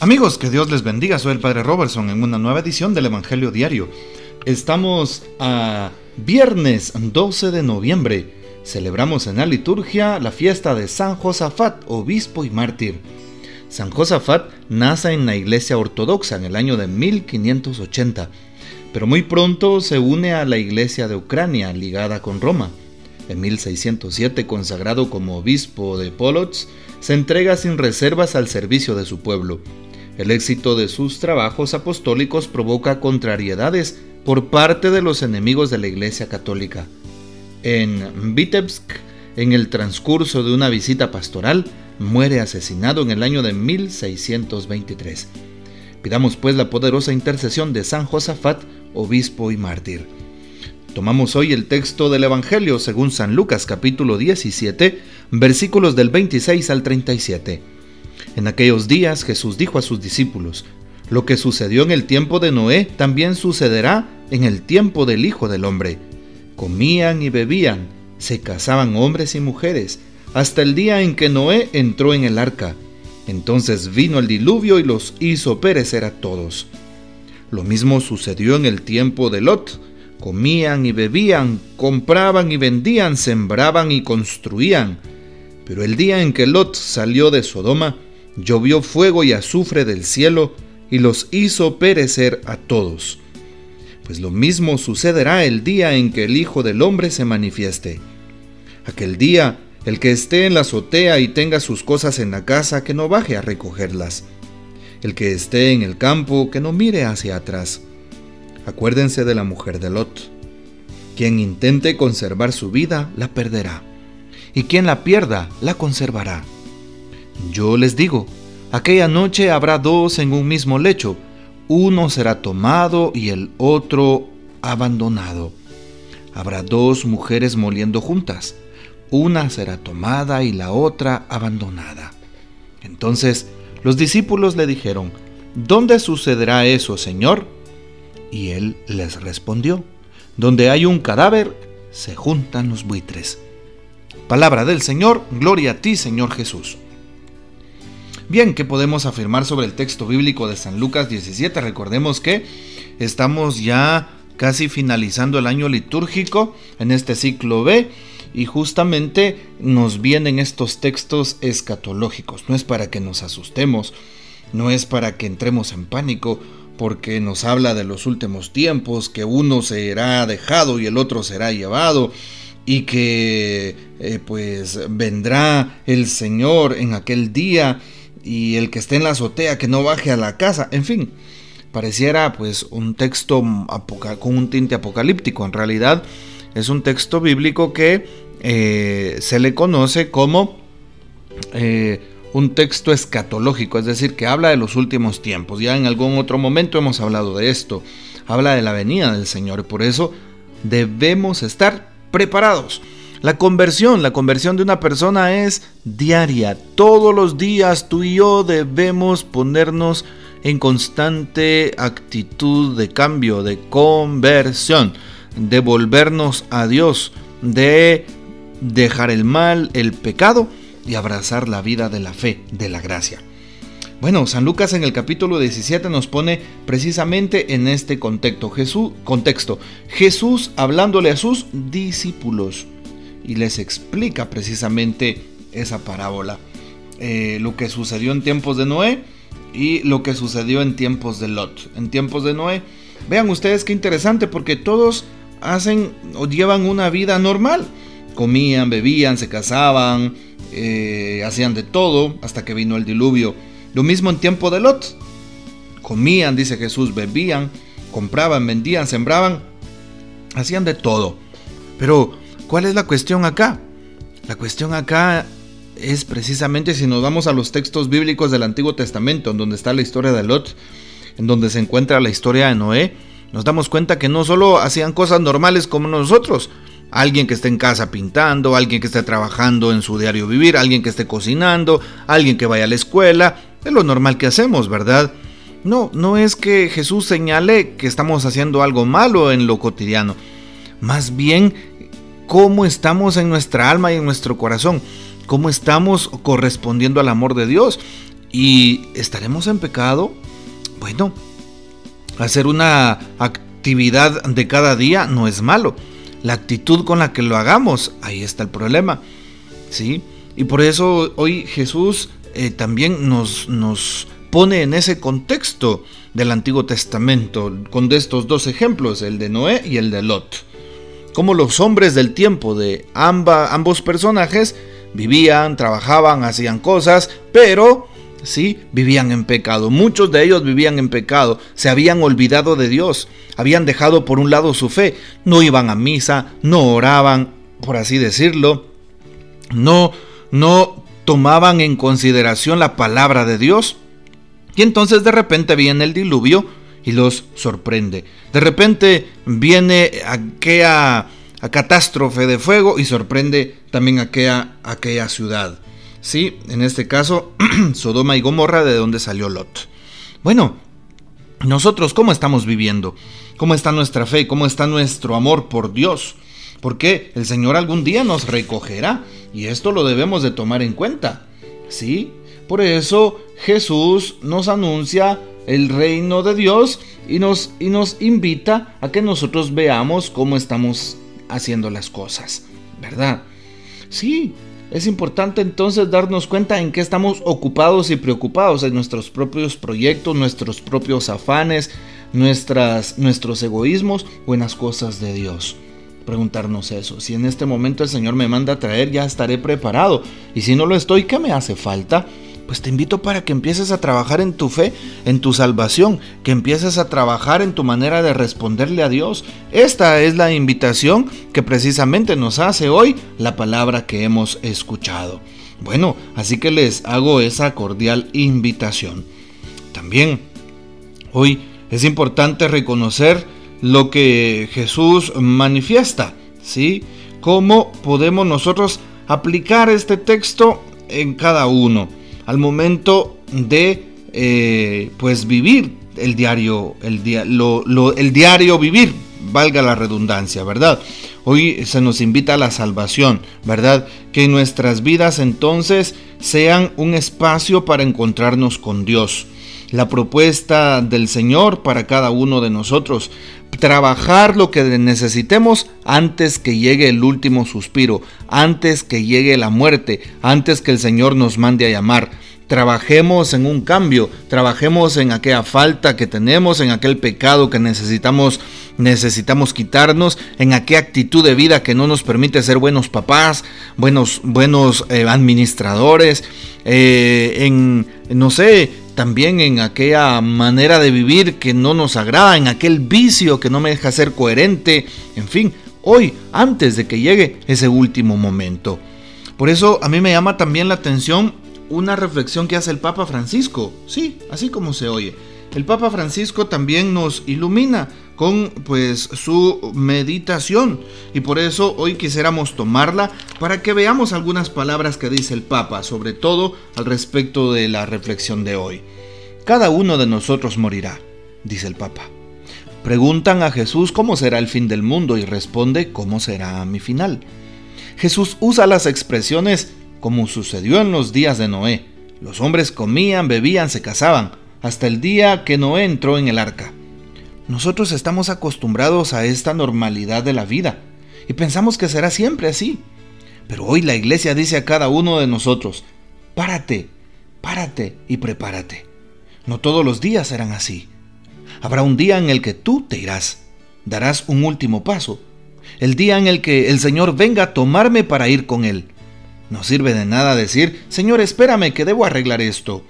Amigos, que Dios les bendiga. Soy el Padre Robertson en una nueva edición del Evangelio Diario. Estamos a viernes 12 de noviembre. Celebramos en la liturgia la fiesta de San Josafat, obispo y mártir. San Josafat nace en la iglesia ortodoxa en el año de 1580, pero muy pronto se une a la iglesia de Ucrania ligada con Roma. En 1607, consagrado como obispo de Polotsk, se entrega sin reservas al servicio de su pueblo. El éxito de sus trabajos apostólicos provoca contrariedades por parte de los enemigos de la Iglesia Católica. En Vitebsk, en el transcurso de una visita pastoral, muere asesinado en el año de 1623. Pidamos pues la poderosa intercesión de San Josafat, obispo y mártir. Tomamos hoy el texto del Evangelio según San Lucas capítulo 17, versículos del 26 al 37. En aquellos días Jesús dijo a sus discípulos, lo que sucedió en el tiempo de Noé también sucederá en el tiempo del Hijo del Hombre. Comían y bebían, se casaban hombres y mujeres, hasta el día en que Noé entró en el arca. Entonces vino el diluvio y los hizo perecer a todos. Lo mismo sucedió en el tiempo de Lot. Comían y bebían, compraban y vendían, sembraban y construían. Pero el día en que Lot salió de Sodoma, llovió fuego y azufre del cielo y los hizo perecer a todos. Pues lo mismo sucederá el día en que el Hijo del Hombre se manifieste. Aquel día, el que esté en la azotea y tenga sus cosas en la casa, que no baje a recogerlas. El que esté en el campo, que no mire hacia atrás. Acuérdense de la mujer de Lot. Quien intente conservar su vida, la perderá. Y quien la pierda, la conservará. Yo les digo, aquella noche habrá dos en un mismo lecho, uno será tomado y el otro abandonado. Habrá dos mujeres moliendo juntas, una será tomada y la otra abandonada. Entonces los discípulos le dijeron, ¿Dónde sucederá eso, Señor? Y él les respondió, Donde hay un cadáver, se juntan los buitres. Palabra del Señor, gloria a ti, Señor Jesús. Bien, ¿qué podemos afirmar sobre el texto bíblico de San Lucas 17? Recordemos que estamos ya casi finalizando el año litúrgico en este ciclo B y justamente nos vienen estos textos escatológicos. No es para que nos asustemos, no es para que entremos en pánico, porque nos habla de los últimos tiempos, que uno será dejado y el otro será llevado, y que eh, pues vendrá el Señor en aquel día y el que esté en la azotea que no baje a la casa, en fin, pareciera pues un texto con un tinte apocalíptico, en realidad es un texto bíblico que eh, se le conoce como eh, un texto escatológico, es decir, que habla de los últimos tiempos, ya en algún otro momento hemos hablado de esto, habla de la venida del Señor, por eso debemos estar preparados. La conversión, la conversión de una persona es diaria. Todos los días tú y yo debemos ponernos en constante actitud de cambio, de conversión, de volvernos a Dios, de dejar el mal, el pecado y abrazar la vida de la fe, de la gracia. Bueno, San Lucas en el capítulo 17 nos pone precisamente en este contexto. Jesús, contexto, Jesús hablándole a sus discípulos y les explica precisamente esa parábola. Eh, lo que sucedió en tiempos de Noé y lo que sucedió en tiempos de Lot. En tiempos de Noé, vean ustedes qué interesante porque todos hacen o llevan una vida normal. Comían, bebían, se casaban, eh, hacían de todo hasta que vino el diluvio. Lo mismo en tiempo de Lot. Comían, dice Jesús, bebían, compraban, vendían, sembraban, hacían de todo. Pero ¿Cuál es la cuestión acá? La cuestión acá es precisamente si nos vamos a los textos bíblicos del Antiguo Testamento, en donde está la historia de Lot, en donde se encuentra la historia de Noé, nos damos cuenta que no solo hacían cosas normales como nosotros, alguien que esté en casa pintando, alguien que esté trabajando en su diario vivir, alguien que esté cocinando, alguien que vaya a la escuela, es lo normal que hacemos, ¿verdad? No, no es que Jesús señale que estamos haciendo algo malo en lo cotidiano, más bien cómo estamos en nuestra alma y en nuestro corazón, cómo estamos correspondiendo al amor de Dios. ¿Y estaremos en pecado? Bueno, hacer una actividad de cada día no es malo. La actitud con la que lo hagamos, ahí está el problema. ¿Sí? Y por eso hoy Jesús eh, también nos, nos pone en ese contexto del Antiguo Testamento, con estos dos ejemplos, el de Noé y el de Lot. Como los hombres del tiempo de ambos personajes vivían, trabajaban, hacían cosas, pero sí, vivían en pecado. Muchos de ellos vivían en pecado, se habían olvidado de Dios, habían dejado por un lado su fe, no iban a misa, no oraban, por así decirlo, no, no tomaban en consideración la palabra de Dios. Y entonces de repente viene el diluvio y los sorprende. De repente viene aquella catástrofe de fuego y sorprende también aquella, aquella ciudad. Sí, en este caso, Sodoma y Gomorra, de donde salió Lot. Bueno, nosotros, ¿cómo estamos viviendo? ¿Cómo está nuestra fe? ¿Cómo está nuestro amor por Dios? Porque el Señor algún día nos recogerá y esto lo debemos de tomar en cuenta. ¿Sí? Por eso Jesús nos anuncia el reino de Dios y nos, y nos invita a que nosotros veamos cómo estamos haciendo las cosas, ¿verdad? Sí, es importante entonces darnos cuenta en qué estamos ocupados y preocupados en nuestros propios proyectos, nuestros propios afanes, nuestras, nuestros egoísmos o en las cosas de Dios. Preguntarnos eso. Si en este momento el Señor me manda a traer, ya estaré preparado. Y si no lo estoy, ¿qué me hace falta? Pues te invito para que empieces a trabajar en tu fe, en tu salvación, que empieces a trabajar en tu manera de responderle a Dios. Esta es la invitación que precisamente nos hace hoy la palabra que hemos escuchado. Bueno, así que les hago esa cordial invitación. También hoy es importante reconocer lo que Jesús manifiesta, ¿sí? ¿Cómo podemos nosotros aplicar este texto en cada uno? Al momento de eh, pues vivir el diario, el, el diario vivir, valga la redundancia, ¿verdad? Hoy se nos invita a la salvación, ¿verdad? Que nuestras vidas entonces sean un espacio para encontrarnos con Dios. La propuesta del Señor para cada uno de nosotros, trabajar lo que necesitemos antes que llegue el último suspiro, antes que llegue la muerte, antes que el Señor nos mande a llamar. Trabajemos en un cambio, trabajemos en aquella falta que tenemos, en aquel pecado que necesitamos necesitamos quitarnos, en aquella actitud de vida que no nos permite ser buenos papás, buenos buenos eh, administradores, eh, en no sé, también en aquella manera de vivir que no nos agrada, en aquel vicio que no me deja ser coherente, en fin, hoy, antes de que llegue ese último momento. Por eso a mí me llama también la atención una reflexión que hace el Papa Francisco, sí, así como se oye. El Papa Francisco también nos ilumina con pues su meditación y por eso hoy quisiéramos tomarla para que veamos algunas palabras que dice el Papa, sobre todo al respecto de la reflexión de hoy. Cada uno de nosotros morirá, dice el Papa. Preguntan a Jesús cómo será el fin del mundo y responde cómo será mi final. Jesús usa las expresiones como sucedió en los días de Noé. Los hombres comían, bebían, se casaban, hasta el día que Noé entró en el arca. Nosotros estamos acostumbrados a esta normalidad de la vida y pensamos que será siempre así. Pero hoy la iglesia dice a cada uno de nosotros, párate, párate y prepárate. No todos los días serán así. Habrá un día en el que tú te irás, darás un último paso, el día en el que el Señor venga a tomarme para ir con Él. No sirve de nada decir, Señor, espérame que debo arreglar esto.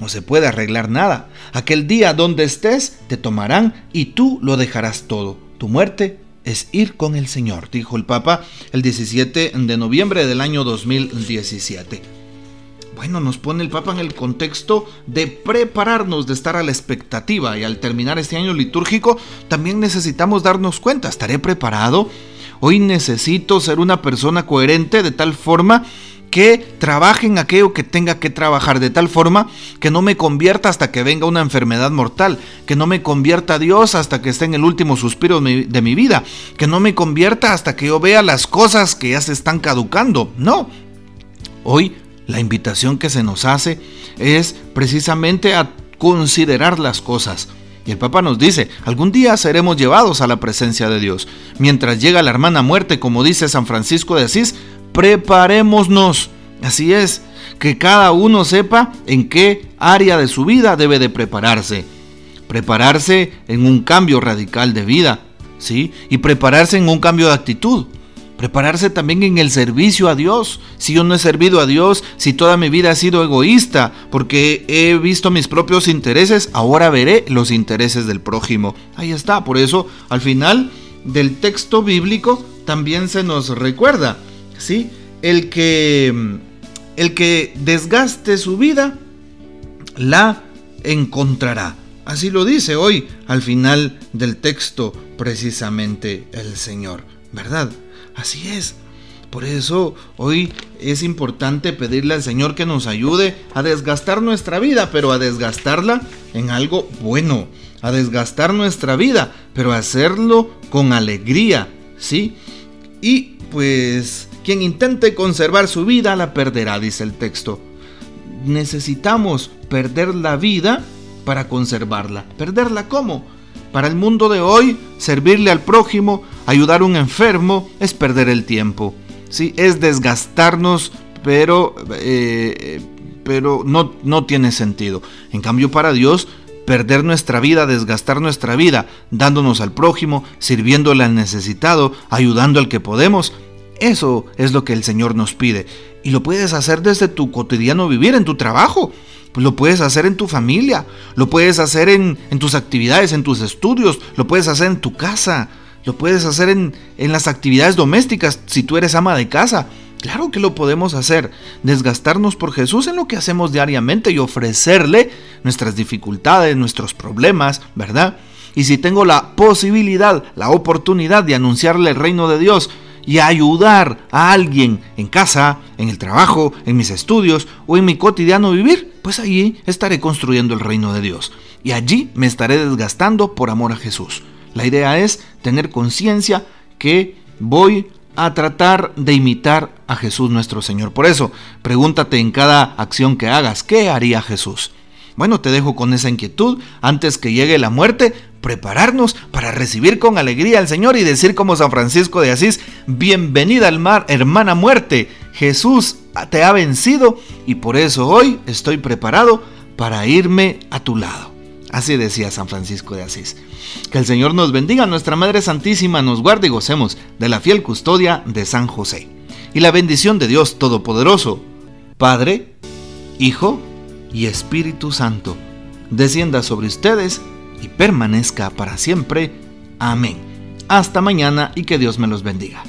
No se puede arreglar nada. Aquel día donde estés te tomarán y tú lo dejarás todo. Tu muerte es ir con el Señor, dijo el Papa el 17 de noviembre del año 2017. Bueno, nos pone el Papa en el contexto de prepararnos, de estar a la expectativa y al terminar este año litúrgico también necesitamos darnos cuenta, ¿estaré preparado? Hoy necesito ser una persona coherente de tal forma que trabaje en aquello que tenga que trabajar de tal forma que no me convierta hasta que venga una enfermedad mortal, que no me convierta a Dios hasta que esté en el último suspiro de mi, vida, que no me convierta hasta que yo vea las cosas que ya se están caducando. No, hoy la invitación que se nos hace es precisamente a considerar las cosas. Y el Papa nos dice, algún día seremos llevados a la presencia de Dios. Mientras llega la hermana muerte, como dice San Francisco de Asís, preparémonos. Así es, que cada uno sepa en qué área de su vida debe de prepararse. Prepararse en un cambio radical de vida, ¿sí? Y prepararse en un cambio de actitud. Prepararse también en el servicio a Dios. Si yo no he servido a Dios, si toda mi vida ha sido egoísta, porque he visto mis propios intereses, ahora veré los intereses del prójimo. Ahí está, por eso al final del texto bíblico también se nos recuerda, ¿sí? El que el que desgaste su vida la encontrará. Así lo dice hoy al final del texto precisamente el Señor, ¿verdad? Así es. Por eso hoy es importante pedirle al Señor que nos ayude a desgastar nuestra vida, pero a desgastarla en algo bueno, a desgastar nuestra vida, pero hacerlo con alegría, ¿sí? Y pues quien intente conservar su vida la perderá, dice el texto. Necesitamos perder la vida para conservarla. ¿Perderla cómo? Para el mundo de hoy, servirle al prójimo, ayudar a un enfermo, es perder el tiempo. ¿sí? Es desgastarnos, pero, eh, pero no, no tiene sentido. En cambio, para Dios, perder nuestra vida, desgastar nuestra vida, dándonos al prójimo, sirviéndole al necesitado, ayudando al que podemos, eso es lo que el Señor nos pide. Y lo puedes hacer desde tu cotidiano vivir, en tu trabajo. Pues lo puedes hacer en tu familia, lo puedes hacer en, tus actividades, en tus estudios, lo puedes hacer en tu casa, lo puedes hacer en, en las actividades domésticas si tú eres ama de casa. Claro que lo podemos hacer, desgastarnos por Jesús en lo que hacemos diariamente y ofrecerle nuestras dificultades, nuestros problemas, ¿verdad? Y si tengo la posibilidad, la oportunidad de anunciarle el reino de Dios, y ayudar a alguien en casa, en el trabajo, en mis estudios o en mi cotidiano vivir, pues allí estaré construyendo el reino de Dios. Y allí me estaré desgastando por amor a Jesús. La idea es tener conciencia que voy a tratar de imitar a Jesús nuestro Señor. Por eso, pregúntate en cada acción que hagas, ¿qué haría Jesús? Bueno, te dejo con esa inquietud. Antes que llegue la muerte, prepararnos para recibir con alegría al Señor y decir como San Francisco de Asís, bienvenida al mar, hermana muerte, Jesús te ha vencido y por eso hoy estoy preparado para irme a tu lado. Así decía San Francisco de Asís. Que el Señor nos bendiga, nuestra Madre Santísima nos guarde y gocemos de la fiel custodia de San José. Y la bendición de Dios Todopoderoso, Padre, Hijo y Espíritu Santo, descienda sobre ustedes y permanezca para siempre. Amén. Hasta mañana y que Dios me los bendiga.